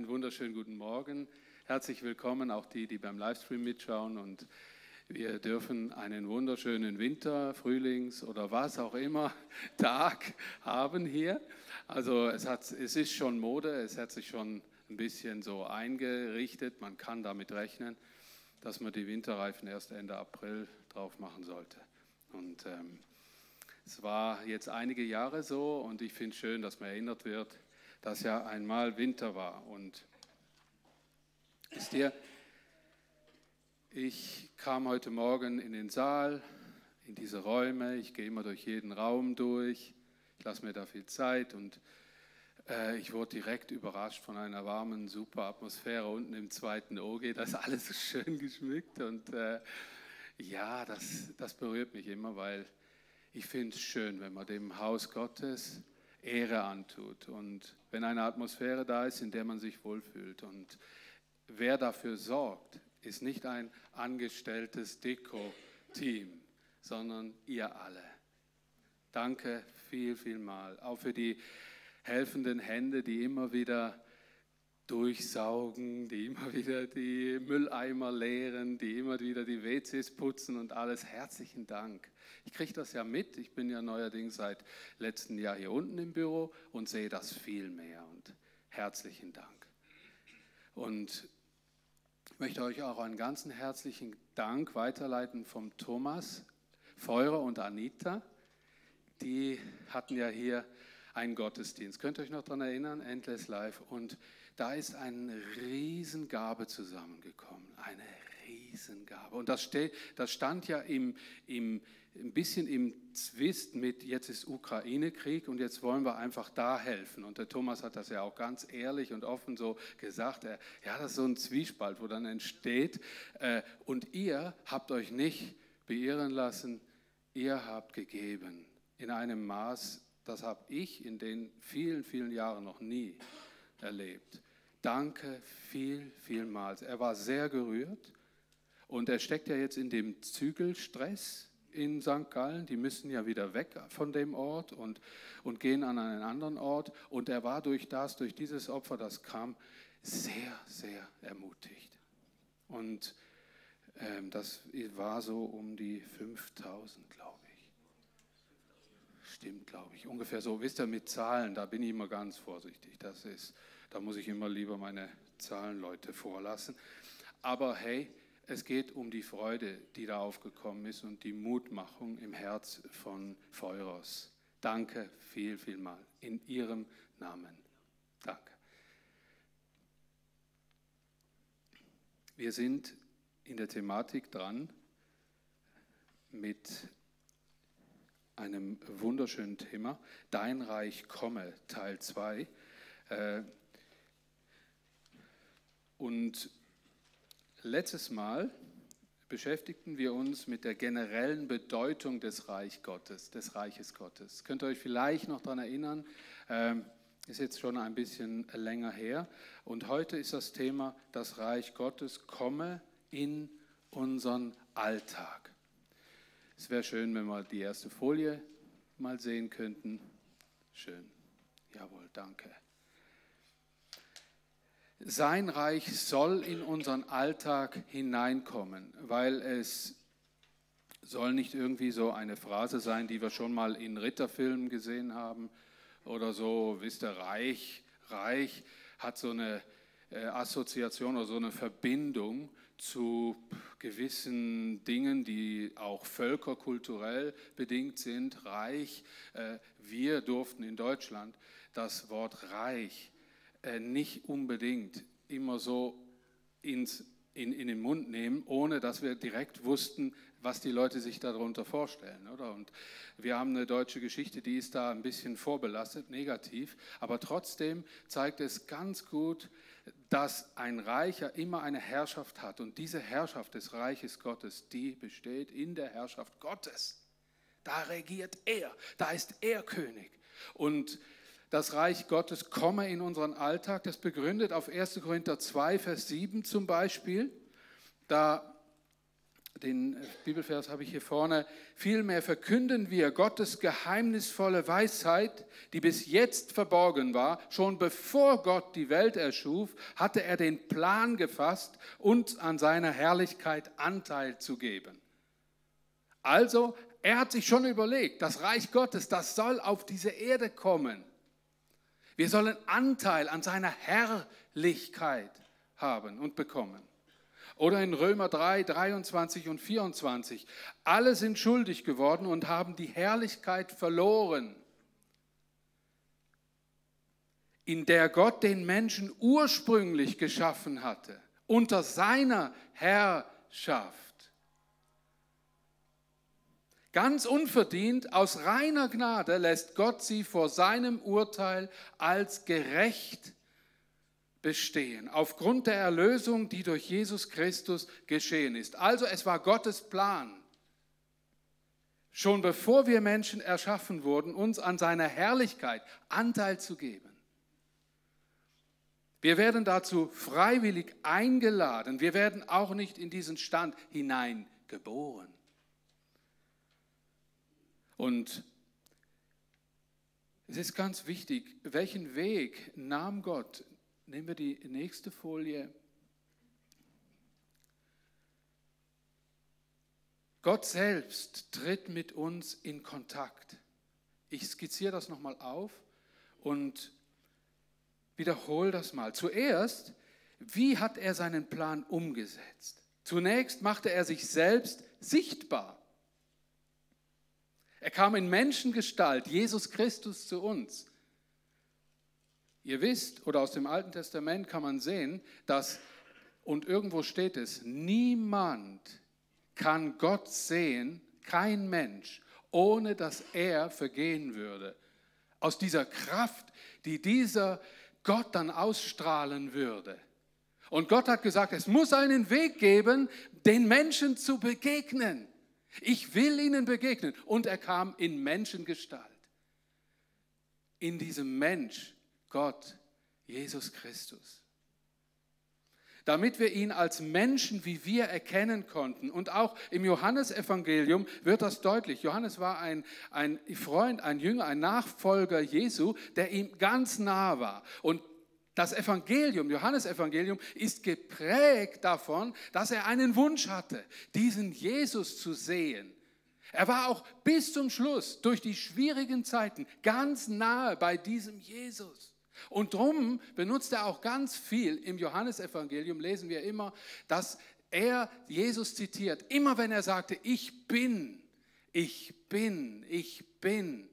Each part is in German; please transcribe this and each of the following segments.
einen wunderschönen guten Morgen. Herzlich willkommen auch die, die beim Livestream mitschauen. Und wir dürfen einen wunderschönen Winter, Frühlings- oder was auch immer Tag haben hier. Also es, hat, es ist schon Mode, es hat sich schon ein bisschen so eingerichtet. Man kann damit rechnen, dass man die Winterreifen erst Ende April drauf machen sollte. Und ähm, es war jetzt einige Jahre so und ich finde es schön, dass man erinnert wird, dass ja einmal Winter war. Und wisst ihr, ich kam heute Morgen in den Saal, in diese Räume, ich gehe immer durch jeden Raum durch, ich lasse mir da viel Zeit und äh, ich wurde direkt überrascht von einer warmen, super Atmosphäre. Unten im zweiten OG, das ist alles so schön geschmückt und äh, ja, das, das berührt mich immer, weil ich finde es schön, wenn man dem Haus Gottes Ehre antut und wenn eine Atmosphäre da ist, in der man sich wohlfühlt. Und wer dafür sorgt, ist nicht ein angestelltes Deko-Team, sondern ihr alle. Danke viel, viel mal. Auch für die helfenden Hände, die immer wieder durchsaugen, die immer wieder die Mülleimer leeren, die immer wieder die WCs putzen und alles. Herzlichen Dank. Ich kriege das ja mit. Ich bin ja neuerdings seit letztem Jahr hier unten im Büro und sehe das viel mehr. Und herzlichen Dank. Und ich möchte euch auch einen ganzen herzlichen Dank weiterleiten vom Thomas, Feurer und Anita. Die hatten ja hier einen Gottesdienst. Könnt ihr euch noch daran erinnern? Endless Life. Und da ist eine Riesengabe zusammengekommen. Eine Riesengabe. Und das, das stand ja im, im, ein bisschen im Zwist mit, jetzt ist Ukraine-Krieg und jetzt wollen wir einfach da helfen. Und der Thomas hat das ja auch ganz ehrlich und offen so gesagt. Er, ja, das ist so ein Zwiespalt, wo dann entsteht. Äh, und ihr habt euch nicht beirren lassen, ihr habt gegeben in einem Maß, das habe ich in den vielen, vielen Jahren noch nie erlebt. Danke viel, vielmals. Er war sehr gerührt und er steckt ja jetzt in dem Zügelstress in St. Gallen. Die müssen ja wieder weg von dem Ort und, und gehen an einen anderen Ort. Und er war durch das, durch dieses Opfer, das kam, sehr, sehr ermutigt. Und ähm, das war so um die 5000, glaube ich. Stimmt, glaube ich. Ungefähr so. Wisst ihr, mit Zahlen, da bin ich immer ganz vorsichtig. Das ist, da muss ich immer lieber meine Zahlenleute vorlassen. Aber hey, es geht um die Freude, die da aufgekommen ist und die Mutmachung im Herz von Feuros. Danke viel, viel mal in Ihrem Namen. Danke. Wir sind in der Thematik dran mit einem wunderschönen Thema, Dein Reich komme, Teil 2. Und Letztes Mal beschäftigten wir uns mit der generellen Bedeutung des Reich Gottes, des Reiches Gottes. Könnt ihr euch vielleicht noch daran erinnern? Ähm, ist jetzt schon ein bisschen länger her. Und heute ist das Thema, das Reich Gottes komme in unseren Alltag. Es wäre schön, wenn wir die erste Folie mal sehen könnten. Schön. Jawohl, danke. Sein Reich soll in unseren Alltag hineinkommen, weil es soll nicht irgendwie so eine Phrase sein, die wir schon mal in Ritterfilmen gesehen haben oder so, wisst ihr, Reich, Reich hat so eine äh, Assoziation oder so eine Verbindung zu gewissen Dingen, die auch völkerkulturell bedingt sind. Reich, äh, wir durften in Deutschland das Wort Reich äh, nicht unbedingt immer so ins, in, in den Mund nehmen, ohne dass wir direkt wussten, was die Leute sich darunter vorstellen. Oder? Und wir haben eine deutsche Geschichte, die ist da ein bisschen vorbelastet, negativ, aber trotzdem zeigt es ganz gut, dass ein Reicher immer eine Herrschaft hat. Und diese Herrschaft des Reiches Gottes, die besteht in der Herrschaft Gottes. Da regiert er, da ist er König. Und das Reich Gottes komme in unseren Alltag. Das begründet auf 1. Korinther 2, Vers 7 zum Beispiel. Da, den Bibelvers habe ich hier vorne. Vielmehr verkünden wir Gottes geheimnisvolle Weisheit, die bis jetzt verborgen war. Schon bevor Gott die Welt erschuf, hatte er den Plan gefasst, uns an seiner Herrlichkeit Anteil zu geben. Also, er hat sich schon überlegt, das Reich Gottes, das soll auf diese Erde kommen. Wir sollen Anteil an seiner Herrlichkeit haben und bekommen. Oder in Römer 3, 23 und 24. Alle sind schuldig geworden und haben die Herrlichkeit verloren, in der Gott den Menschen ursprünglich geschaffen hatte, unter seiner Herrschaft. Ganz unverdient, aus reiner Gnade lässt Gott sie vor seinem Urteil als gerecht bestehen, aufgrund der Erlösung, die durch Jesus Christus geschehen ist. Also es war Gottes Plan, schon bevor wir Menschen erschaffen wurden, uns an seiner Herrlichkeit Anteil zu geben. Wir werden dazu freiwillig eingeladen. Wir werden auch nicht in diesen Stand hineingeboren. Und es ist ganz wichtig, welchen Weg nahm Gott Nehmen wir die nächste Folie. Gott selbst tritt mit uns in Kontakt. Ich skizziere das nochmal auf und wiederhole das mal. Zuerst, wie hat er seinen Plan umgesetzt? Zunächst machte er sich selbst sichtbar. Er kam in Menschengestalt, Jesus Christus, zu uns. Ihr wisst, oder aus dem Alten Testament kann man sehen, dass, und irgendwo steht es, niemand kann Gott sehen, kein Mensch, ohne dass er vergehen würde. Aus dieser Kraft, die dieser Gott dann ausstrahlen würde. Und Gott hat gesagt, es muss einen Weg geben, den Menschen zu begegnen. Ich will ihnen begegnen. Und er kam in Menschengestalt. In diesem Mensch Gott, Jesus Christus. Damit wir ihn als Menschen wie wir erkennen konnten. Und auch im Johannesevangelium wird das deutlich. Johannes war ein, ein Freund, ein Jünger, ein Nachfolger Jesu, der ihm ganz nah war. Und das Evangelium, Johannesevangelium, ist geprägt davon, dass er einen Wunsch hatte, diesen Jesus zu sehen. Er war auch bis zum Schluss durch die schwierigen Zeiten ganz nahe bei diesem Jesus. Und darum benutzt er auch ganz viel im Johannesevangelium, lesen wir immer, dass er Jesus zitiert, immer wenn er sagte, ich bin, ich bin, ich bin.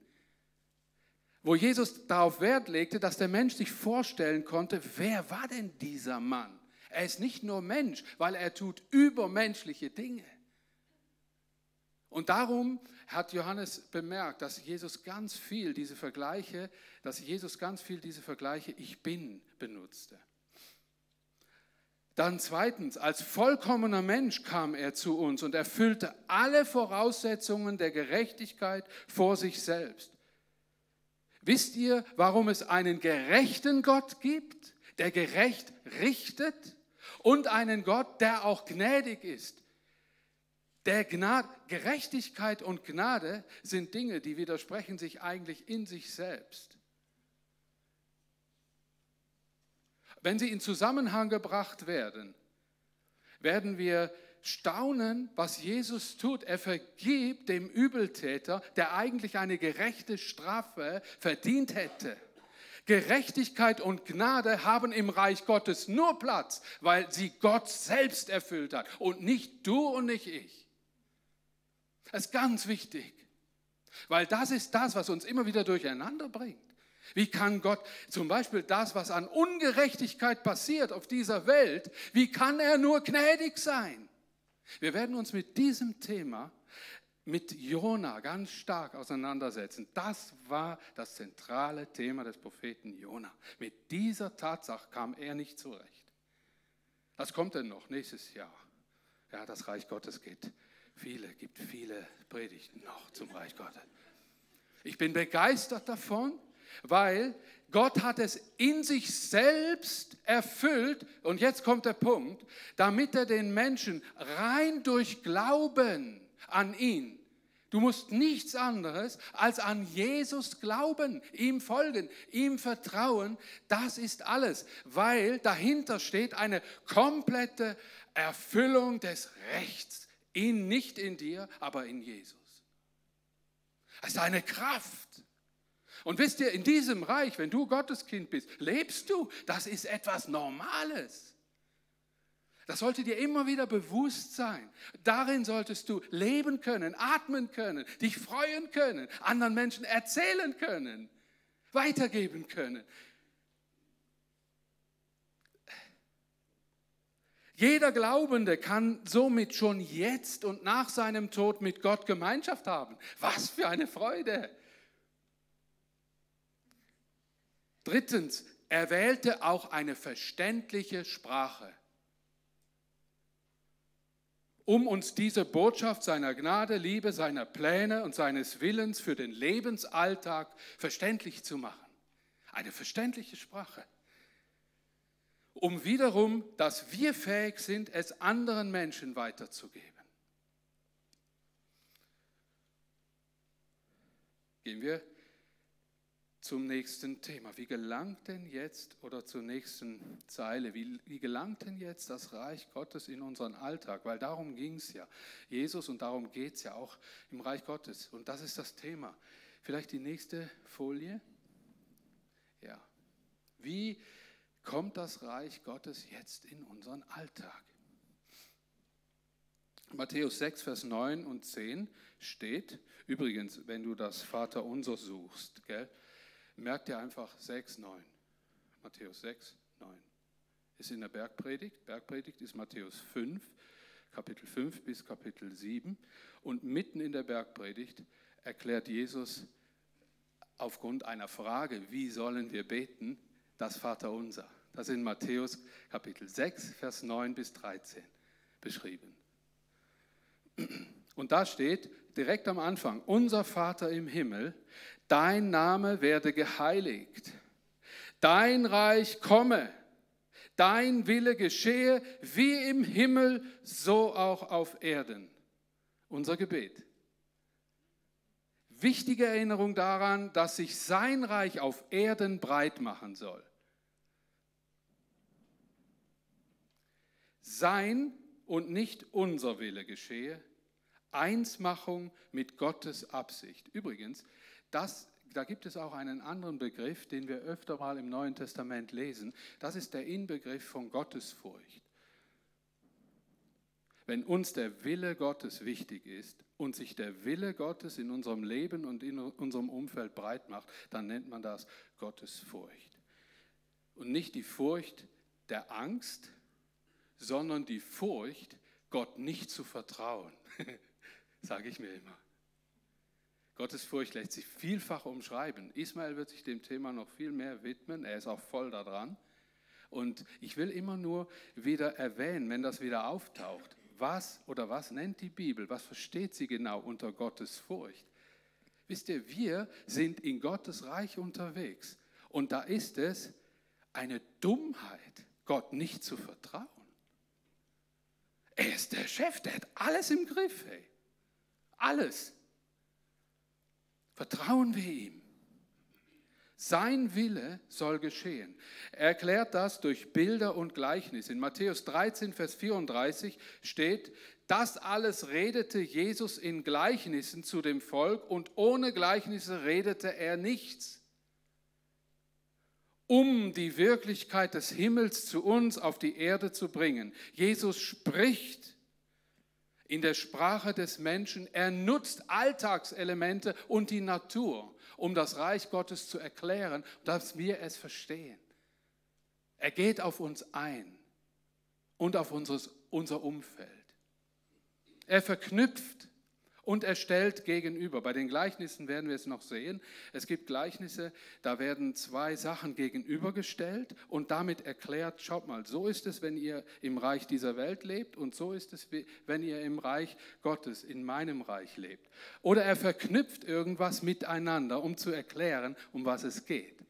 Wo Jesus darauf Wert legte, dass der Mensch sich vorstellen konnte, wer war denn dieser Mann? Er ist nicht nur Mensch, weil er tut übermenschliche Dinge. Und darum hat Johannes bemerkt, dass Jesus ganz viel diese Vergleiche, dass Jesus ganz viel diese Vergleiche ich bin benutzte. Dann zweitens, als vollkommener Mensch kam er zu uns und erfüllte alle Voraussetzungen der Gerechtigkeit vor sich selbst. Wisst ihr, warum es einen gerechten Gott gibt, der gerecht richtet und einen Gott, der auch gnädig ist, der Gnade, Gerechtigkeit und Gnade sind Dinge, die widersprechen sich eigentlich in sich selbst. Wenn sie in Zusammenhang gebracht werden, werden wir staunen, was Jesus tut. Er vergibt dem Übeltäter, der eigentlich eine gerechte Strafe verdient hätte. Gerechtigkeit und Gnade haben im Reich Gottes nur Platz, weil sie Gott selbst erfüllt hat und nicht du und nicht ich. Das ist ganz wichtig, weil das ist das, was uns immer wieder durcheinander bringt. Wie kann Gott zum Beispiel das, was an Ungerechtigkeit passiert auf dieser Welt, wie kann er nur gnädig sein? Wir werden uns mit diesem Thema, mit Jona ganz stark auseinandersetzen. Das war das zentrale Thema des Propheten Jona. Mit dieser Tatsache kam er nicht zurecht. Was kommt denn noch nächstes Jahr? Ja, das Reich Gottes geht Viele, gibt viele Predigten noch zum Reich Gottes. Ich bin begeistert davon, weil Gott hat es in sich selbst erfüllt, und jetzt kommt der Punkt, damit er den Menschen rein durch Glauben an ihn, du musst nichts anderes als an Jesus glauben, ihm folgen, ihm vertrauen, das ist alles, weil dahinter steht eine komplette Erfüllung des Rechts, in, nicht in dir, aber in Jesus. Es ist eine Kraft. Und wisst ihr, in diesem Reich, wenn du Gotteskind bist, lebst du. Das ist etwas Normales. Das sollte dir immer wieder bewusst sein. Darin solltest du leben können, atmen können, dich freuen können, anderen Menschen erzählen können, weitergeben können. Jeder Glaubende kann somit schon jetzt und nach seinem Tod mit Gott Gemeinschaft haben. Was für eine Freude! Drittens, er wählte auch eine verständliche Sprache, um uns diese Botschaft seiner Gnade, Liebe, seiner Pläne und seines Willens für den Lebensalltag verständlich zu machen. Eine verständliche Sprache, um wiederum, dass wir fähig sind, es anderen Menschen weiterzugeben. Gehen wir zum nächsten Thema. Wie gelangt denn jetzt, oder zur nächsten Zeile, wie, wie gelangt denn jetzt das Reich Gottes in unseren Alltag? Weil darum ging es ja. Jesus und darum geht es ja auch im Reich Gottes. Und das ist das Thema. Vielleicht die nächste Folie. Ja. Wie kommt das Reich Gottes jetzt in unseren Alltag? Matthäus 6, Vers 9 und 10 steht, übrigens, wenn du das Vaterunser suchst, gell, merkt ihr einfach 6, 9. Matthäus 6, 9. Ist in der Bergpredigt. Bergpredigt ist Matthäus 5, Kapitel 5 bis Kapitel 7. Und mitten in der Bergpredigt erklärt Jesus aufgrund einer Frage, wie sollen wir beten, das Vaterunser. Das ist in Matthäus Kapitel 6, Vers 9 bis 13 beschrieben. Und da steht direkt am Anfang, unser Vater im Himmel, dein Name werde geheiligt, dein Reich komme, dein Wille geschehe, wie im Himmel, so auch auf Erden. Unser Gebet. Wichtige Erinnerung daran, dass sich sein Reich auf Erden breit machen soll. Sein und nicht unser Wille geschehe. Einsmachung mit Gottes Absicht. Übrigens, das, da gibt es auch einen anderen Begriff, den wir öfter mal im Neuen Testament lesen. Das ist der Inbegriff von Gottesfurcht. Wenn uns der Wille Gottes wichtig ist und sich der Wille Gottes in unserem Leben und in unserem Umfeld breit macht, dann nennt man das Gottesfurcht. Und nicht die Furcht der Angst, sondern die Furcht, Gott nicht zu vertrauen, sage ich mir immer. Gottesfurcht lässt sich vielfach umschreiben. Ismael wird sich dem Thema noch viel mehr widmen. Er ist auch voll daran. Und ich will immer nur wieder erwähnen, wenn das wieder auftaucht, was oder was nennt die Bibel, was versteht sie genau unter Gottesfurcht? Wisst ihr, wir sind in Gottes Reich unterwegs. Und da ist es eine Dummheit, Gott nicht zu vertrauen. Er ist der Chef, der hat alles im Griff. Ey. Alles. Vertrauen wir ihm. Sein Wille soll geschehen. Er erklärt das durch Bilder und Gleichnisse. In Matthäus 13, Vers 34 steht, das alles redete Jesus in Gleichnissen zu dem Volk und ohne Gleichnisse redete er nichts. Um die Wirklichkeit des Himmels zu uns auf die Erde zu bringen. Jesus spricht in der Sprache des Menschen. Er nutzt Alltagselemente und die Natur, um das Reich Gottes zu erklären, dass wir es verstehen. Er geht auf uns ein und auf unseres, unser Umfeld. Er verknüpft und er stellt gegenüber. Bei den Gleichnissen werden wir es noch sehen. Es gibt Gleichnisse, da werden zwei Sachen gegenübergestellt und damit erklärt, schaut mal, so ist es, wenn ihr im Reich dieser Welt lebt und so ist es, wenn ihr im Reich Gottes, in meinem Reich lebt. Oder er verknüpft irgendwas miteinander, um zu erklären, um was es geht.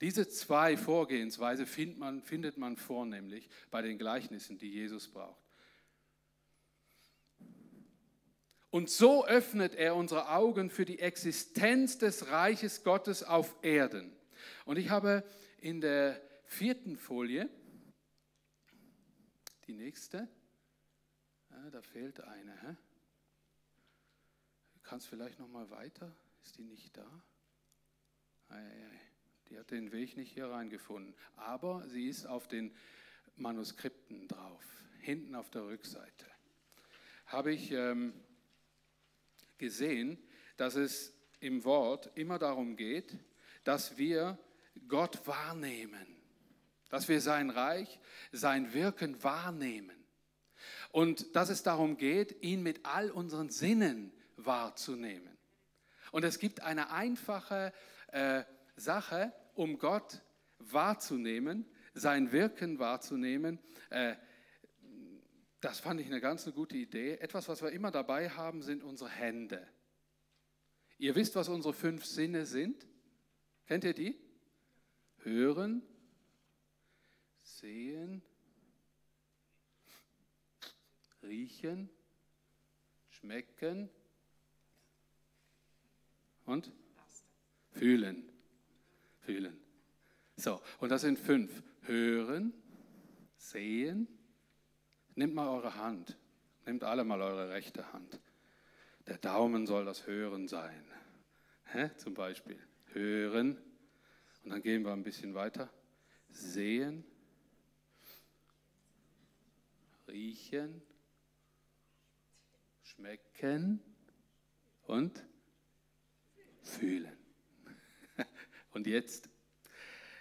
Diese zwei Vorgehensweise findet man, findet man vornehmlich bei den Gleichnissen, die Jesus braucht. Und so öffnet er unsere Augen für die Existenz des Reiches Gottes auf Erden. Und ich habe in der vierten Folie, die nächste, ja, da fehlt eine. Hä? Du kannst vielleicht noch mal weiter? Ist die nicht da? Die hat den Weg nicht hier reingefunden. Aber sie ist auf den Manuskripten drauf, hinten auf der Rückseite. Habe ich ähm, gesehen, dass es im Wort immer darum geht, dass wir Gott wahrnehmen, dass wir sein Reich, sein Wirken wahrnehmen und dass es darum geht, ihn mit all unseren Sinnen wahrzunehmen. Und es gibt eine einfache äh, Sache, um Gott wahrzunehmen, sein Wirken wahrzunehmen. Äh, das fand ich eine ganz eine gute Idee. Etwas, was wir immer dabei haben, sind unsere Hände. Ihr wisst, was unsere fünf Sinne sind? Kennt ihr die? Hören, sehen, riechen, schmecken und fühlen. Fühlen. So, und das sind fünf. Hören, sehen, Nehmt mal eure Hand. Nehmt alle mal eure rechte Hand. Der Daumen soll das Hören sein. Hä? Zum Beispiel. Hören. Und dann gehen wir ein bisschen weiter. Sehen. Riechen. Schmecken. Und fühlen. Und jetzt.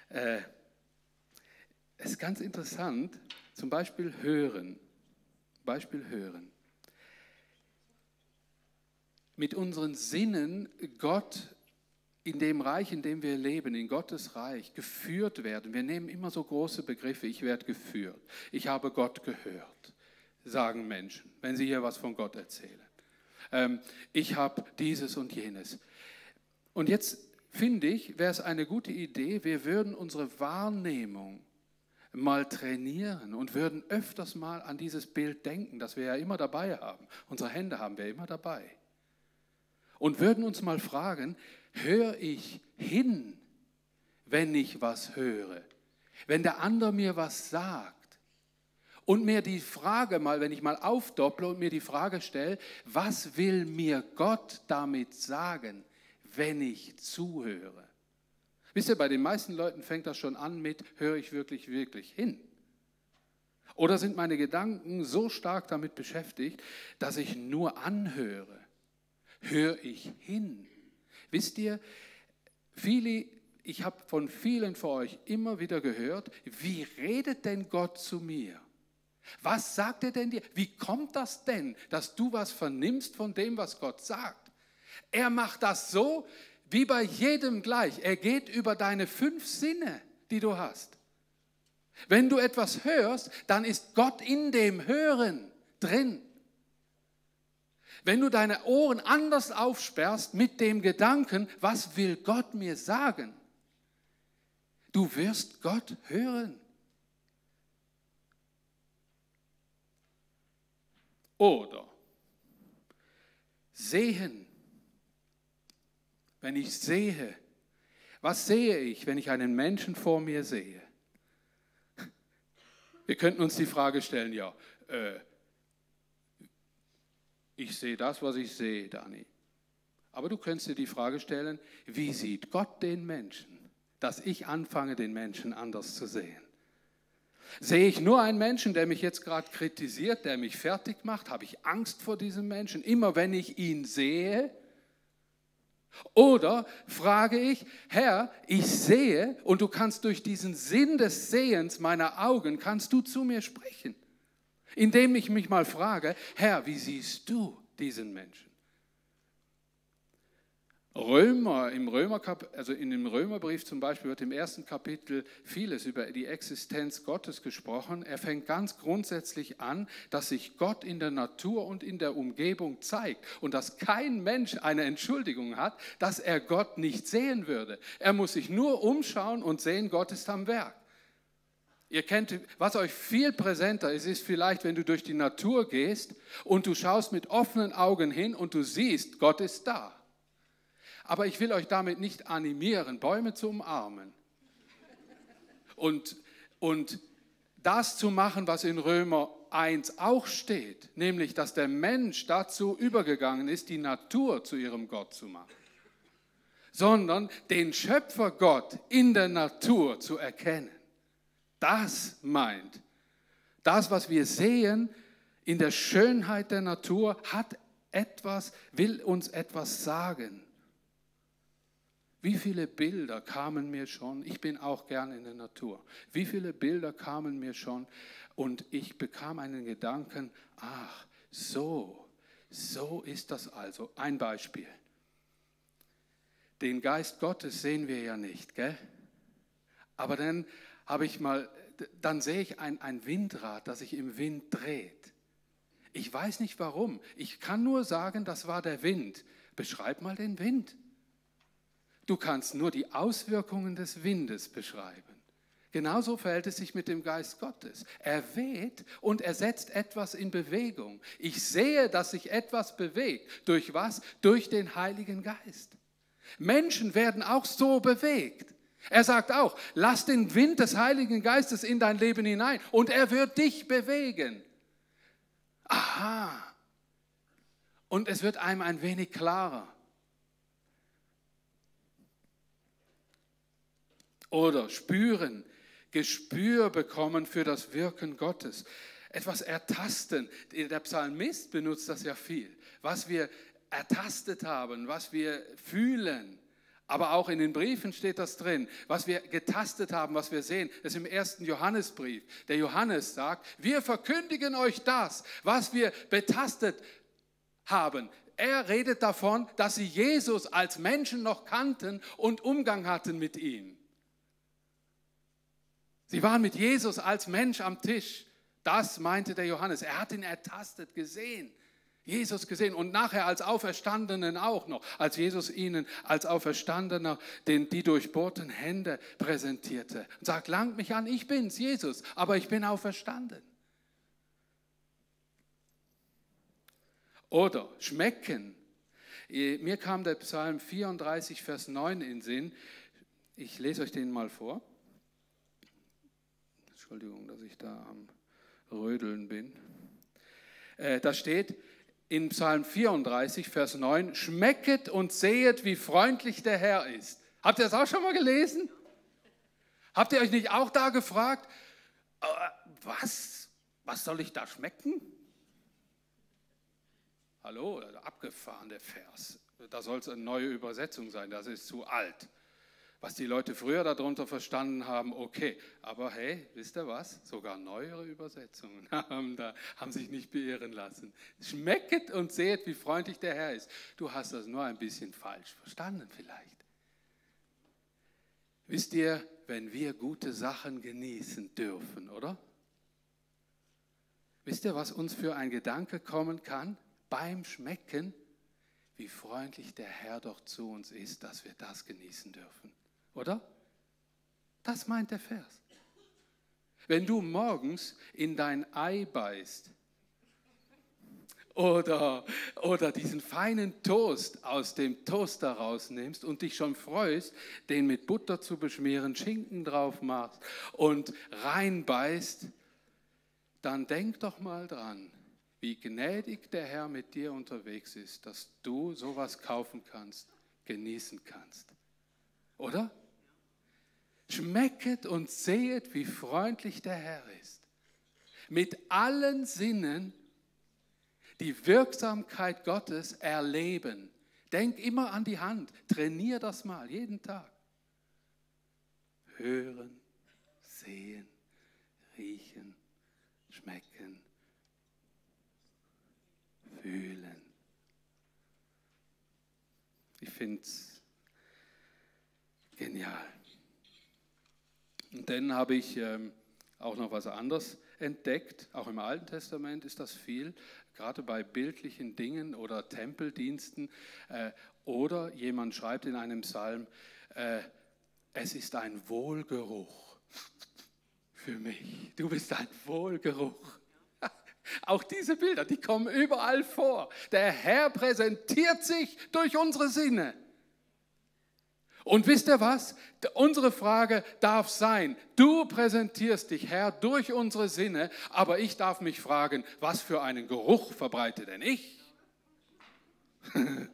Äh, es ist ganz interessant, zum Beispiel hören. Beispiel hören. Mit unseren Sinnen Gott in dem Reich, in dem wir leben, in Gottes Reich, geführt werden. Wir nehmen immer so große Begriffe. Ich werde geführt. Ich habe Gott gehört, sagen Menschen, wenn sie hier was von Gott erzählen. Ähm, ich habe dieses und jenes. Und jetzt finde ich, wäre es eine gute Idee, wir würden unsere Wahrnehmung mal trainieren und würden öfters mal an dieses Bild denken, das wir ja immer dabei haben. Unsere Hände haben wir immer dabei. Und würden uns mal fragen, höre ich hin, wenn ich was höre? Wenn der andere mir was sagt? Und mir die Frage mal, wenn ich mal aufdopple und mir die Frage stelle, was will mir Gott damit sagen, wenn ich zuhöre? Wisst ihr, bei den meisten Leuten fängt das schon an mit, höre ich wirklich, wirklich hin? Oder sind meine Gedanken so stark damit beschäftigt, dass ich nur anhöre? Höre ich hin? Wisst ihr, viele, ich habe von vielen von euch immer wieder gehört, wie redet denn Gott zu mir? Was sagt er denn dir? Wie kommt das denn, dass du was vernimmst von dem, was Gott sagt? Er macht das so, wie bei jedem gleich. Er geht über deine fünf Sinne, die du hast. Wenn du etwas hörst, dann ist Gott in dem Hören drin. Wenn du deine Ohren anders aufsperrst mit dem Gedanken, was will Gott mir sagen? Du wirst Gott hören. Oder sehen. Wenn ich sehe, was sehe ich, wenn ich einen Menschen vor mir sehe? Wir könnten uns die Frage stellen, ja, äh, ich sehe das, was ich sehe, Dani. Aber du könntest dir die Frage stellen, wie sieht Gott den Menschen, dass ich anfange, den Menschen anders zu sehen? Sehe ich nur einen Menschen, der mich jetzt gerade kritisiert, der mich fertig macht? Habe ich Angst vor diesem Menschen? Immer wenn ich ihn sehe, oder frage ich, Herr, ich sehe und du kannst durch diesen Sinn des Sehens meiner Augen, kannst du zu mir sprechen. Indem ich mich mal frage, Herr, wie siehst du diesen Menschen. Römer, im Römer, also in dem Römerbrief zum Beispiel wird im ersten Kapitel vieles über die Existenz Gottes gesprochen. Er fängt ganz grundsätzlich an, dass sich Gott in der Natur und in der Umgebung zeigt und dass kein Mensch eine Entschuldigung hat, dass er Gott nicht sehen würde. Er muss sich nur umschauen und sehen, Gott ist am Werk. Ihr kennt, was euch viel präsenter ist, ist vielleicht, wenn du durch die Natur gehst und du schaust mit offenen Augen hin und du siehst, Gott ist da. Aber ich will euch damit nicht animieren, Bäume zu umarmen. Und, und das zu machen, was in Römer 1 auch steht, nämlich, dass der Mensch dazu übergegangen ist, die Natur zu ihrem Gott zu machen, sondern den Schöpfer Gott in der Natur zu erkennen. Das meint, das, was wir sehen in der Schönheit der Natur, hat etwas, will uns etwas sagen. Wie viele Bilder kamen mir schon, ich bin auch gern in der Natur, wie viele Bilder kamen mir schon und ich bekam einen Gedanken, ach, so, so ist das also. Ein Beispiel. Den Geist Gottes sehen wir ja nicht, gell? Aber dann habe ich mal, dann sehe ich ein, ein Windrad, das sich im Wind dreht. Ich weiß nicht warum. Ich kann nur sagen, das war der Wind. Beschreib mal den Wind. Du kannst nur die Auswirkungen des Windes beschreiben. Genauso verhält es sich mit dem Geist Gottes. Er weht und er setzt etwas in Bewegung. Ich sehe, dass sich etwas bewegt. Durch was? Durch den Heiligen Geist. Menschen werden auch so bewegt. Er sagt auch, lass den Wind des Heiligen Geistes in dein Leben hinein und er wird dich bewegen. Aha. Und es wird einem ein wenig klarer. Oder spüren, Gespür bekommen für das Wirken Gottes. Etwas ertasten. Der Psalmist benutzt das ja viel. Was wir ertastet haben, was wir fühlen. Aber auch in den Briefen steht das drin, was wir getastet haben, was wir sehen. Das ist im ersten Johannesbrief. Der Johannes sagt, wir verkündigen euch das, was wir betastet haben. Er redet davon, dass sie Jesus als Menschen noch kannten und Umgang hatten mit ihm. Sie waren mit Jesus als Mensch am Tisch. Das meinte der Johannes. Er hat ihn ertastet, gesehen. Jesus gesehen und nachher als Auferstandenen auch noch, als Jesus ihnen als Auferstandener den, die durchbohrten Hände präsentierte und sagt, langt mich an, ich bin's, Jesus, aber ich bin auferstanden. Oder schmecken. Mir kam der Psalm 34, Vers 9 in Sinn. Ich lese euch den mal vor. Entschuldigung, dass ich da am Rödeln bin. Äh, da steht in Psalm 34, Vers 9, schmecket und sehet, wie freundlich der Herr ist. Habt ihr das auch schon mal gelesen? Habt ihr euch nicht auch da gefragt, äh, was, was soll ich da schmecken? Hallo, abgefahren der Vers. Da soll es eine neue Übersetzung sein, das ist zu alt. Was die Leute früher darunter verstanden haben, okay. Aber hey, wisst ihr was? Sogar neuere Übersetzungen haben, da, haben sich nicht beirren lassen. Schmecket und seht, wie freundlich der Herr ist. Du hast das nur ein bisschen falsch verstanden vielleicht. Wisst ihr, wenn wir gute Sachen genießen dürfen, oder? Wisst ihr, was uns für ein Gedanke kommen kann beim Schmecken? Wie freundlich der Herr doch zu uns ist, dass wir das genießen dürfen. Oder? Das meint der Vers. Wenn du morgens in dein Ei beißt oder, oder diesen feinen Toast aus dem Toaster rausnimmst und dich schon freust, den mit Butter zu beschmieren, Schinken drauf machst und reinbeißt, dann denk doch mal dran, wie gnädig der Herr mit dir unterwegs ist, dass du sowas kaufen kannst, genießen kannst. Oder? Schmecket und sehet, wie freundlich der Herr ist. Mit allen Sinnen die Wirksamkeit Gottes erleben. Denk immer an die Hand. Trainier das mal jeden Tag. Hören, sehen, riechen, schmecken, fühlen, finde es genial. Und dann habe ich ähm, auch noch was anderes entdeckt. Auch im Alten Testament ist das viel, gerade bei bildlichen Dingen oder Tempeldiensten. Äh, oder jemand schreibt in einem Psalm, äh, es ist ein Wohlgeruch für mich. Du bist ein Wohlgeruch. Auch diese Bilder, die kommen überall vor. Der Herr präsentiert sich durch unsere Sinne. Und wisst ihr was? Unsere Frage darf sein, du präsentierst dich, Herr, durch unsere Sinne, aber ich darf mich fragen, was für einen Geruch verbreite denn ich?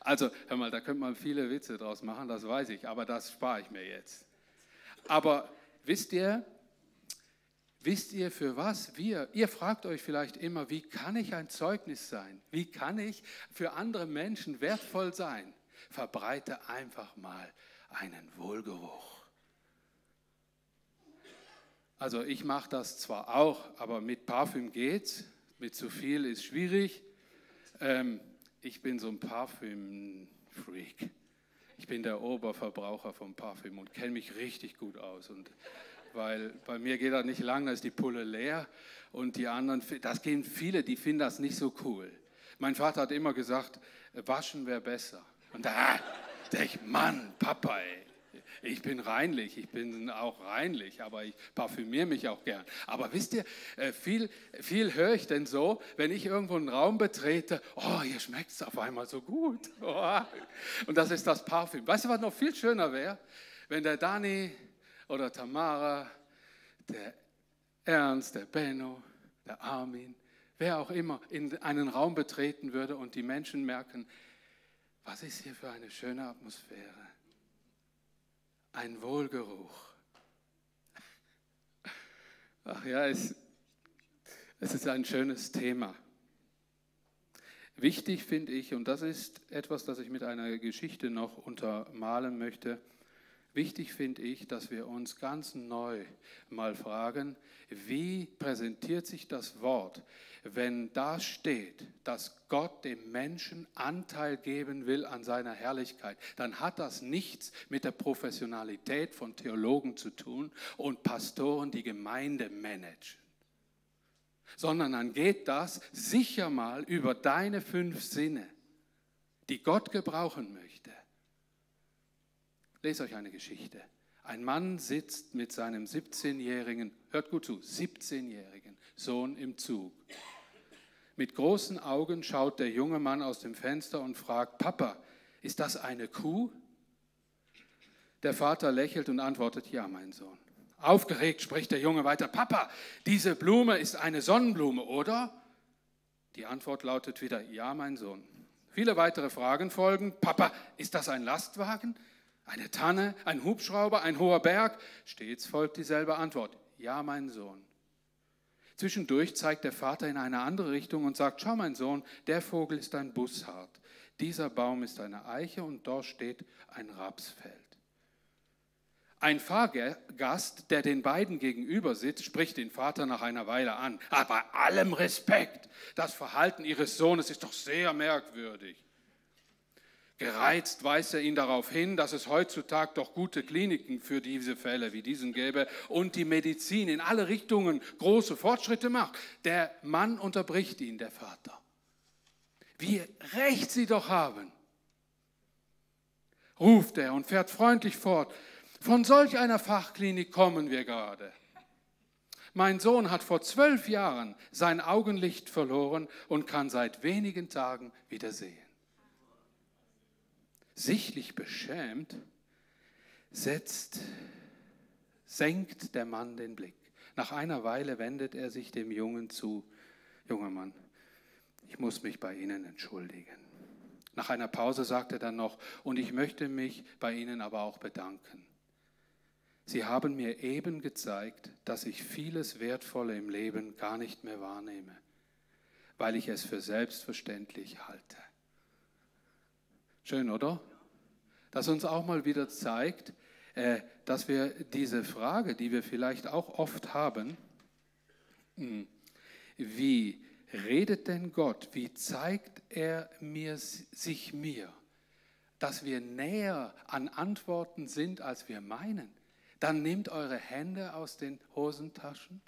Also, hör mal, da könnte man viele Witze draus machen, das weiß ich, aber das spare ich mir jetzt. Aber wisst ihr, wisst ihr für was wir, ihr fragt euch vielleicht immer, wie kann ich ein Zeugnis sein? Wie kann ich für andere Menschen wertvoll sein? Verbreite einfach mal einen Wohlgeruch. Also ich mache das zwar auch, aber mit Parfüm geht's, mit zu viel ist schwierig. Ähm, ich bin so ein Parfüm-Freak. Ich bin der Oberverbraucher von Parfüm und kenne mich richtig gut aus. Und weil bei mir geht das nicht lang, da ist die Pulle leer und die anderen, das gehen viele, die finden das nicht so cool. Mein Vater hat immer gesagt, waschen wäre besser. Und da denke ich, Mann, Papa, ey, ich bin reinlich, ich bin auch reinlich, aber ich parfümiere mich auch gern. Aber wisst ihr, äh, viel, viel höre ich denn so, wenn ich irgendwo einen Raum betrete, oh, hier schmeckt es auf einmal so gut. Oh. Und das ist das Parfüm. Weißt du, was noch viel schöner wäre? Wenn der Dani oder Tamara, der Ernst, der Benno, der Armin, wer auch immer in einen Raum betreten würde und die Menschen merken, was ist hier für eine schöne Atmosphäre? Ein Wohlgeruch. Ach ja, es, es ist ein schönes Thema. Wichtig finde ich, und das ist etwas, das ich mit einer Geschichte noch untermalen möchte, wichtig finde ich, dass wir uns ganz neu mal fragen, wie präsentiert sich das Wort, wenn da steht, dass Gott dem Menschen Anteil geben will an seiner Herrlichkeit, dann hat das nichts mit der Professionalität von Theologen zu tun und Pastoren, die Gemeinde managen, sondern dann geht das sicher mal über deine fünf Sinne, die Gott gebrauchen möchte. Lest euch eine Geschichte. Ein Mann sitzt mit seinem 17-jährigen, hört gut zu, 17-jährigen Sohn im Zug. Mit großen Augen schaut der junge Mann aus dem Fenster und fragt, Papa, ist das eine Kuh? Der Vater lächelt und antwortet, ja, mein Sohn. Aufgeregt spricht der Junge weiter, Papa, diese Blume ist eine Sonnenblume, oder? Die Antwort lautet wieder, ja, mein Sohn. Viele weitere Fragen folgen. Papa, ist das ein Lastwagen? Eine Tanne? Ein Hubschrauber? Ein hoher Berg? Stets folgt dieselbe Antwort. Ja, mein Sohn. Zwischendurch zeigt der Vater in eine andere Richtung und sagt, schau mein Sohn, der Vogel ist ein Bussard, dieser Baum ist eine Eiche und dort steht ein Rapsfeld. Ein Fahrgast, der den beiden gegenüber sitzt, spricht den Vater nach einer Weile an. Aber bei allem Respekt, das Verhalten ihres Sohnes ist doch sehr merkwürdig. Gereizt weist er ihn darauf hin, dass es heutzutage doch gute Kliniken für diese Fälle wie diesen gäbe und die Medizin in alle Richtungen große Fortschritte macht. Der Mann unterbricht ihn, der Vater. Wie recht Sie doch haben, ruft er und fährt freundlich fort. Von solch einer Fachklinik kommen wir gerade. Mein Sohn hat vor zwölf Jahren sein Augenlicht verloren und kann seit wenigen Tagen wieder sehen sichtlich beschämt, setzt, senkt der Mann den Blick. Nach einer Weile wendet er sich dem Jungen zu. Junger Mann, ich muss mich bei Ihnen entschuldigen. Nach einer Pause sagt er dann noch, und ich möchte mich bei Ihnen aber auch bedanken. Sie haben mir eben gezeigt, dass ich vieles Wertvolle im Leben gar nicht mehr wahrnehme, weil ich es für selbstverständlich halte. Schön, oder? das uns auch mal wieder zeigt, äh, dass wir diese Frage, die wir vielleicht auch oft haben, hm, wie redet denn Gott? Wie zeigt er mir, sich mir? dass wir näher an Antworten sind, als wir meinen, dann nehmt eure Hände aus den Hosentaschen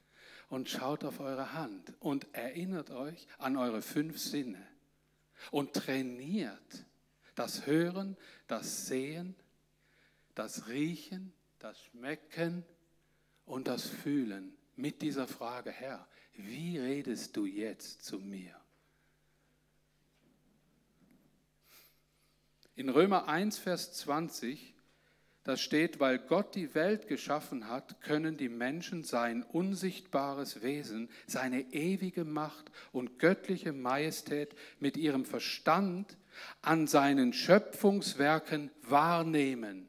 und schaut auf eure Hand und erinnert euch an eure fünf Sinne und trainiert das Hören, das Sehen, das Riechen, das Schmecken und das Fühlen mit dieser Frage, Herr, wie redest du jetzt zu mir? In Römer 1, Vers 20, da steht, weil Gott die Welt geschaffen hat, können die Menschen sein unsichtbares Wesen, seine ewige Macht und göttliche Majestät mit ihrem Verstand an seinen Schöpfungswerken wahrnehmen.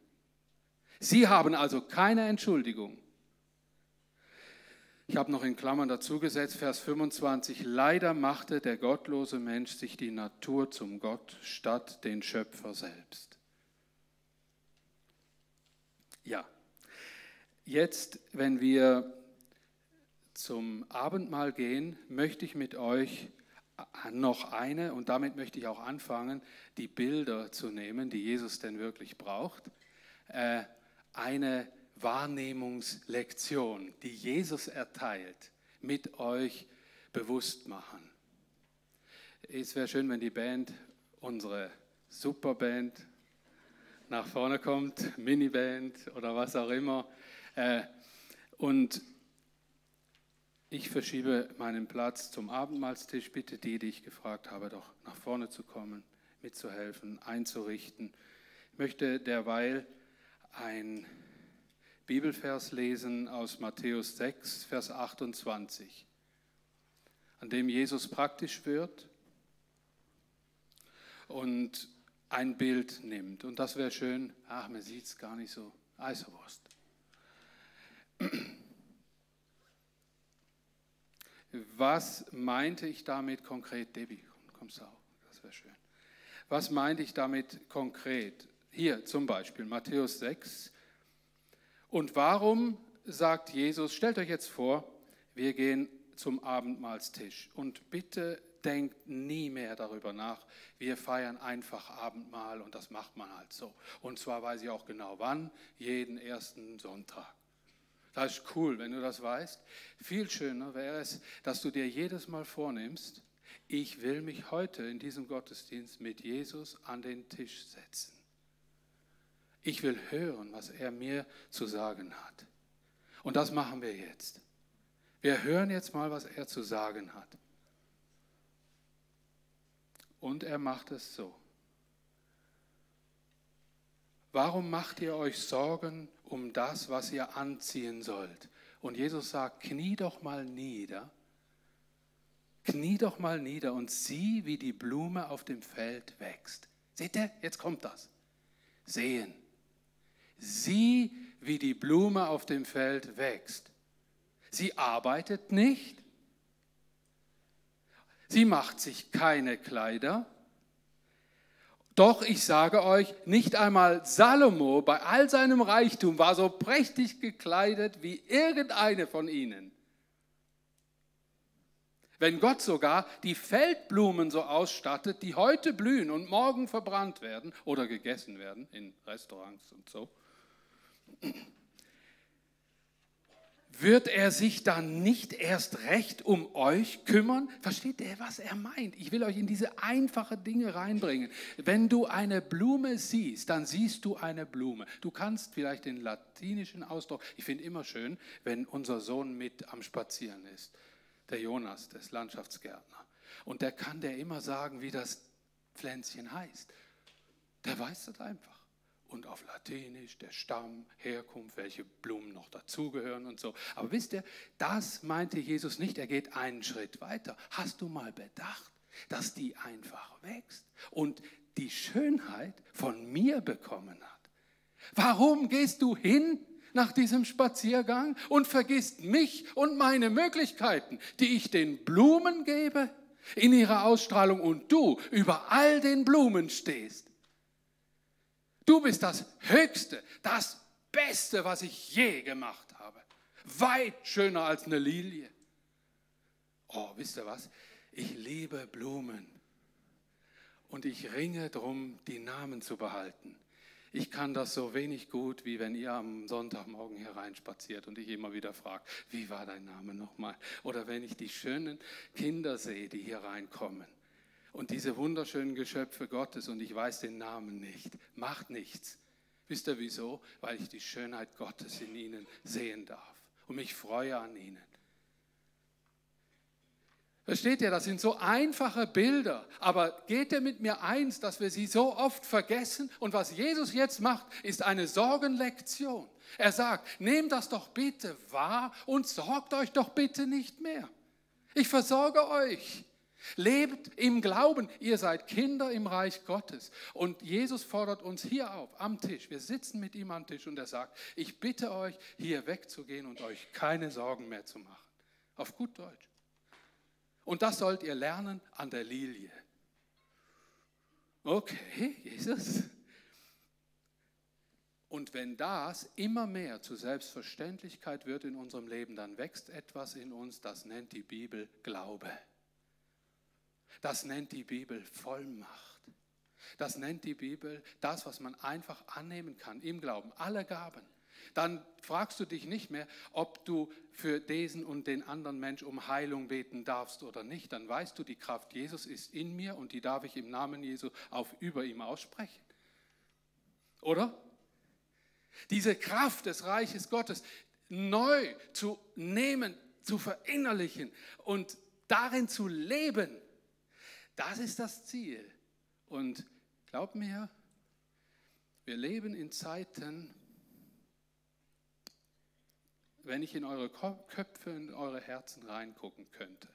Sie haben also keine Entschuldigung. Ich habe noch in Klammern dazu gesetzt, Vers 25, leider machte der gottlose Mensch sich die Natur zum Gott statt den Schöpfer selbst. Ja, jetzt, wenn wir zum Abendmahl gehen, möchte ich mit euch noch eine, und damit möchte ich auch anfangen, die Bilder zu nehmen, die Jesus denn wirklich braucht. Äh, eine Wahrnehmungslektion, die Jesus erteilt, mit euch bewusst machen. Es wäre schön, wenn die Band, unsere Superband, nach vorne kommt, Miniband oder was auch immer. Äh, und ich verschiebe meinen Platz zum Abendmahlstisch. Bitte die, die ich gefragt habe, doch nach vorne zu kommen, mitzuhelfen, einzurichten. Ich möchte derweil ein Bibelvers lesen aus Matthäus 6, Vers 28, an dem Jesus praktisch wird und ein Bild nimmt. Und das wäre schön, ach, man sieht es gar nicht so, Eiswurst. Was meinte ich damit konkret, Debbie? Kommst du auch? Das wäre schön. Was meinte ich damit konkret? Hier zum Beispiel Matthäus 6, und warum sagt Jesus, stellt euch jetzt vor, wir gehen zum Abendmahlstisch und bitte denkt nie mehr darüber nach. Wir feiern einfach Abendmahl und das macht man halt so. Und zwar weiß ich auch genau wann, jeden ersten Sonntag. Das ist cool, wenn du das weißt. Viel schöner wäre es, dass du dir jedes Mal vornimmst, ich will mich heute in diesem Gottesdienst mit Jesus an den Tisch setzen. Ich will hören, was er mir zu sagen hat. Und das machen wir jetzt. Wir hören jetzt mal, was er zu sagen hat. Und er macht es so. Warum macht ihr euch Sorgen um das, was ihr anziehen sollt? Und Jesus sagt, knie doch mal nieder, knie doch mal nieder und sieh, wie die Blume auf dem Feld wächst. Seht ihr, jetzt kommt das. Sehen. Sieh, wie die Blume auf dem Feld wächst. Sie arbeitet nicht. Sie macht sich keine Kleider. Doch ich sage euch, nicht einmal Salomo bei all seinem Reichtum war so prächtig gekleidet wie irgendeine von ihnen. Wenn Gott sogar die Feldblumen so ausstattet, die heute blühen und morgen verbrannt werden oder gegessen werden in Restaurants und so, wird er sich dann nicht erst recht um euch kümmern? Versteht ihr, was er meint? Ich will euch in diese einfachen Dinge reinbringen. Wenn du eine Blume siehst, dann siehst du eine Blume. Du kannst vielleicht den latinischen Ausdruck, ich finde immer schön, wenn unser Sohn mit am Spazieren ist, der Jonas, der Landschaftsgärtner. Und der kann der immer sagen, wie das Pflänzchen heißt. Der weiß das einfach und auf Latinisch der Stamm, Herkunft, welche Blumen noch dazugehören und so. Aber wisst ihr, das meinte Jesus nicht. Er geht einen Schritt weiter. Hast du mal bedacht, dass die einfach wächst und die Schönheit von mir bekommen hat? Warum gehst du hin nach diesem Spaziergang und vergisst mich und meine Möglichkeiten, die ich den Blumen gebe in ihrer Ausstrahlung und du über all den Blumen stehst? Du bist das Höchste, das Beste, was ich je gemacht habe. Weit schöner als eine Lilie. Oh, wisst ihr was? Ich liebe Blumen. und ich ringe darum, die Namen zu behalten. Ich kann das so wenig gut, wie wenn ihr am Sonntagmorgen hereinspaziert und ich immer wieder frage, wie war dein Name nochmal? Oder wenn ich die schönen Kinder sehe, die hier reinkommen und diese wunderschönen Geschöpfe Gottes und ich weiß den Namen nicht. Macht nichts. Wisst ihr wieso? Weil ich die Schönheit Gottes in ihnen sehen darf und mich freue an ihnen. Versteht ihr, das sind so einfache Bilder, aber geht ihr mit mir eins, dass wir sie so oft vergessen? Und was Jesus jetzt macht, ist eine Sorgenlektion. Er sagt, nehmt das doch bitte wahr und sorgt euch doch bitte nicht mehr. Ich versorge euch. Lebt im Glauben, ihr seid Kinder im Reich Gottes. Und Jesus fordert uns hier auf, am Tisch. Wir sitzen mit ihm am Tisch und er sagt, ich bitte euch, hier wegzugehen und euch keine Sorgen mehr zu machen. Auf gut Deutsch. Und das sollt ihr lernen an der Lilie. Okay, Jesus. Und wenn das immer mehr zur Selbstverständlichkeit wird in unserem Leben, dann wächst etwas in uns, das nennt die Bibel Glaube. Das nennt die Bibel Vollmacht. Das nennt die Bibel das, was man einfach annehmen kann im Glauben, alle Gaben. Dann fragst du dich nicht mehr, ob du für diesen und den anderen Mensch um Heilung beten darfst oder nicht. Dann weißt du, die Kraft Jesus ist in mir und die darf ich im Namen Jesu auf über ihm aussprechen. Oder? Diese Kraft des Reiches Gottes neu zu nehmen, zu verinnerlichen und darin zu leben, das ist das Ziel. Und glaub mir, wir leben in Zeiten, wenn ich in eure Köpfe, in eure Herzen reingucken könnte.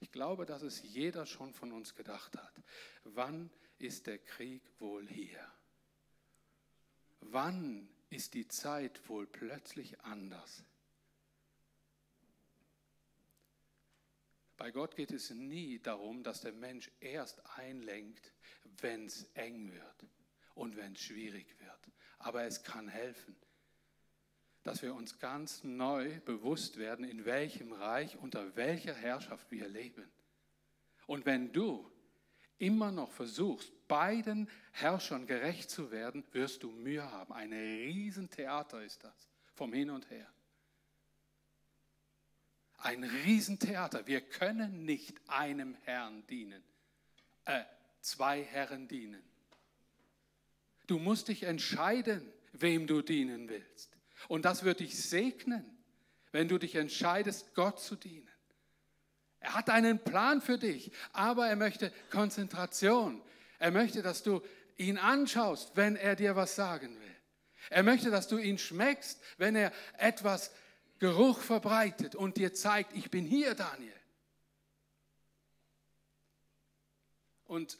Ich glaube, dass es jeder schon von uns gedacht hat. Wann ist der Krieg wohl hier? Wann ist die Zeit wohl plötzlich anders? Bei Gott geht es nie darum, dass der Mensch erst einlenkt, wenn es eng wird und wenn es schwierig wird. Aber es kann helfen, dass wir uns ganz neu bewusst werden, in welchem Reich, unter welcher Herrschaft wir leben. Und wenn du immer noch versuchst, beiden Herrschern gerecht zu werden, wirst du Mühe haben. Ein Riesentheater ist das, vom Hin und Her. Ein Riesentheater. Wir können nicht einem Herrn dienen, äh, zwei Herren dienen. Du musst dich entscheiden, wem du dienen willst. Und das wird dich segnen, wenn du dich entscheidest, Gott zu dienen. Er hat einen Plan für dich, aber er möchte Konzentration. Er möchte, dass du ihn anschaust, wenn er dir was sagen will. Er möchte, dass du ihn schmeckst, wenn er etwas Geruch verbreitet und dir zeigt, ich bin hier, Daniel. Und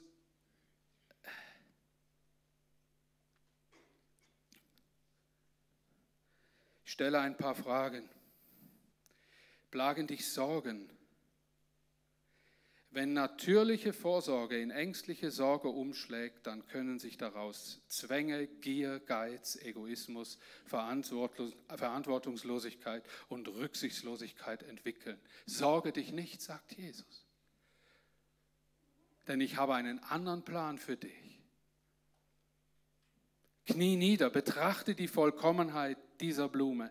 ich stelle ein paar Fragen. Plagen dich Sorgen? Wenn natürliche Vorsorge in ängstliche Sorge umschlägt, dann können sich daraus Zwänge, Gier, Geiz, Egoismus, Verantwortungslosigkeit und Rücksichtslosigkeit entwickeln. Sorge dich nicht, sagt Jesus. Denn ich habe einen anderen Plan für dich. Knie nieder, betrachte die Vollkommenheit dieser Blume.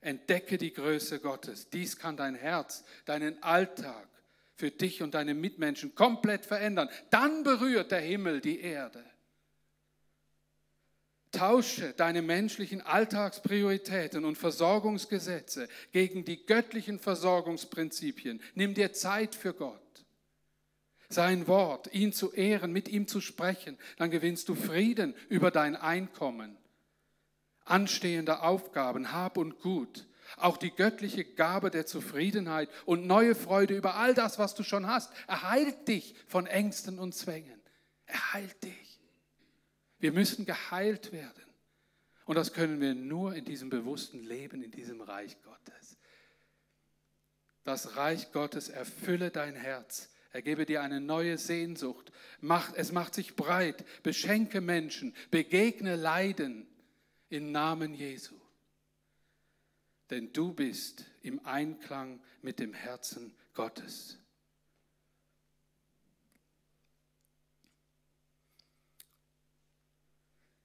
Entdecke die Größe Gottes. Dies kann dein Herz, deinen Alltag, für dich und deine Mitmenschen komplett verändern. Dann berührt der Himmel die Erde. Tausche deine menschlichen Alltagsprioritäten und Versorgungsgesetze gegen die göttlichen Versorgungsprinzipien. Nimm dir Zeit für Gott. Sein Wort, ihn zu ehren, mit ihm zu sprechen, dann gewinnst du Frieden über dein Einkommen, anstehende Aufgaben, Hab und Gut auch die göttliche Gabe der Zufriedenheit und neue Freude über all das, was du schon hast. Er heilt dich von Ängsten und Zwängen. Er heilt dich. Wir müssen geheilt werden. Und das können wir nur in diesem bewussten Leben, in diesem Reich Gottes. Das Reich Gottes erfülle dein Herz. Er gebe dir eine neue Sehnsucht. es macht sich breit. Beschenke Menschen. Begegne Leiden im Namen Jesu denn du bist im Einklang mit dem Herzen Gottes.